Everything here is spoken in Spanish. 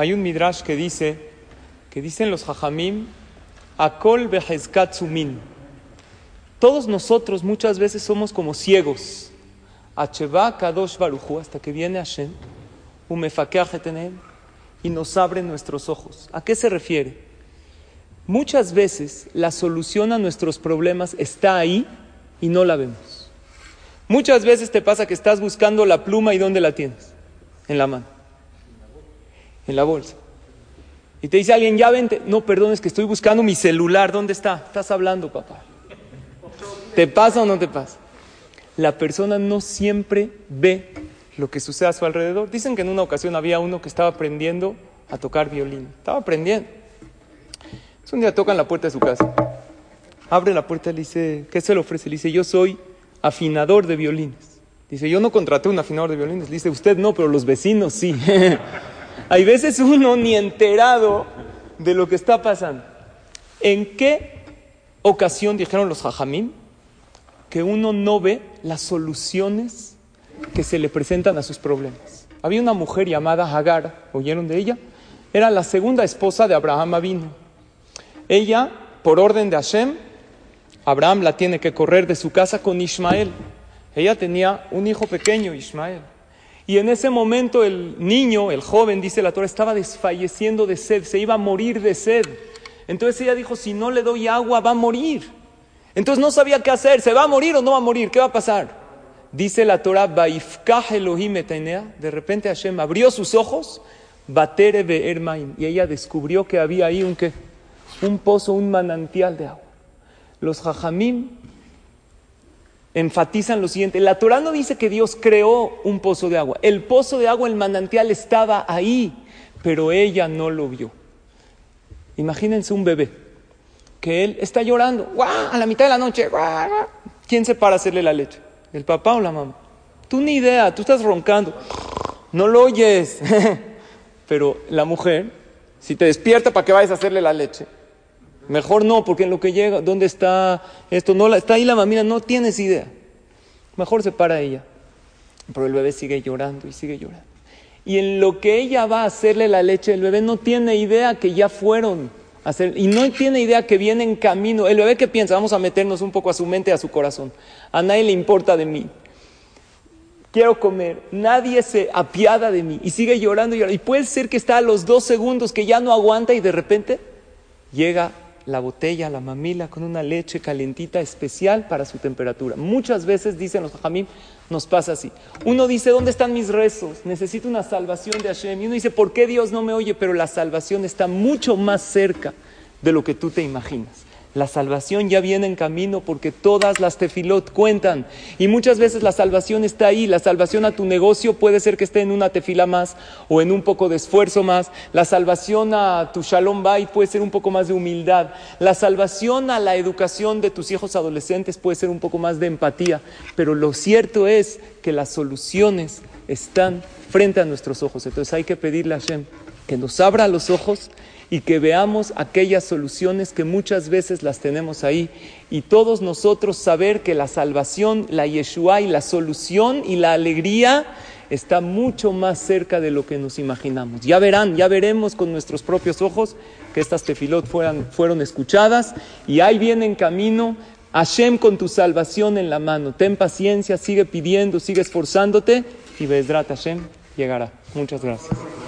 Hay un midrash que dice, que dicen los hajamim, akol behezkatzumin. Todos nosotros muchas veces somos como ciegos. Acheva kadosh baruchu, hasta que viene Hashem, y nos abre nuestros ojos. ¿A qué se refiere? Muchas veces la solución a nuestros problemas está ahí y no la vemos. Muchas veces te pasa que estás buscando la pluma y ¿dónde la tienes? En la mano. En la bolsa. Y te dice alguien, ya vente. No, perdón, es que estoy buscando mi celular. ¿Dónde está? Estás hablando, papá. ¿Te pasa o no te pasa? La persona no siempre ve lo que sucede a su alrededor. Dicen que en una ocasión había uno que estaba aprendiendo a tocar violín. Estaba aprendiendo. un día tocan la puerta de su casa. Abre la puerta y le dice, ¿qué se le ofrece? Le dice, yo soy afinador de violines. Dice, yo no contraté un afinador de violines. Le dice, usted no, pero los vecinos sí. Hay veces uno ni enterado de lo que está pasando. ¿En qué ocasión dijeron los jajamín que uno no ve las soluciones que se le presentan a sus problemas? Había una mujer llamada Hagar, ¿oyeron de ella? Era la segunda esposa de Abraham Avino. Ella, por orden de Hashem, Abraham la tiene que correr de su casa con Ismael. Ella tenía un hijo pequeño, Ismael. Y en ese momento el niño, el joven, dice la Torah, estaba desfalleciendo de sed, se iba a morir de sed. Entonces ella dijo, si no le doy agua, va a morir. Entonces no sabía qué hacer, ¿se va a morir o no va a morir? ¿Qué va a pasar? Dice la Torah, de repente Hashem abrió sus ojos, batere y ella descubrió que había ahí un, ¿qué? un pozo, un manantial de agua. Los jajamim enfatizan lo siguiente, la Torah no dice que Dios creó un pozo de agua, el pozo de agua, el manantial estaba ahí, pero ella no lo vio. Imagínense un bebé, que él está llorando, a la mitad de la noche, ¿quién se para a hacerle la leche? ¿El papá o la mamá? Tú ni idea, tú estás roncando, no lo oyes, pero la mujer, si te despierta para que vayas a hacerle la leche, Mejor no, porque en lo que llega, ¿dónde está esto? No, está ahí la mamina, no tienes idea. Mejor se para ella. Pero el bebé sigue llorando y sigue llorando. Y en lo que ella va a hacerle la leche, el bebé no tiene idea que ya fueron a hacer, y no tiene idea que viene en camino. El bebé que piensa, vamos a meternos un poco a su mente a su corazón. A nadie le importa de mí. Quiero comer, nadie se apiada de mí y sigue llorando y llorando. Y puede ser que está a los dos segundos que ya no aguanta y de repente llega la botella, la mamila, con una leche calentita especial para su temperatura. Muchas veces, dicen los hajamim, nos pasa así. Uno dice, ¿dónde están mis rezos? Necesito una salvación de Hashem. Y uno dice, ¿por qué Dios no me oye? Pero la salvación está mucho más cerca de lo que tú te imaginas. La salvación ya viene en camino porque todas las tefilot cuentan. Y muchas veces la salvación está ahí. La salvación a tu negocio puede ser que esté en una tefila más o en un poco de esfuerzo más. La salvación a tu shalom bay puede ser un poco más de humildad. La salvación a la educación de tus hijos adolescentes puede ser un poco más de empatía. Pero lo cierto es que las soluciones están frente a nuestros ojos. Entonces hay que pedirle a Hashem que nos abra los ojos y que veamos aquellas soluciones que muchas veces las tenemos ahí y todos nosotros saber que la salvación, la Yeshua y la solución y la alegría está mucho más cerca de lo que nos imaginamos. Ya verán, ya veremos con nuestros propios ojos que estas tefilot fueran, fueron escuchadas y ahí viene en camino Hashem con tu salvación en la mano. Ten paciencia, sigue pidiendo, sigue esforzándote y Bezrat Hashem llegará. Muchas gracias.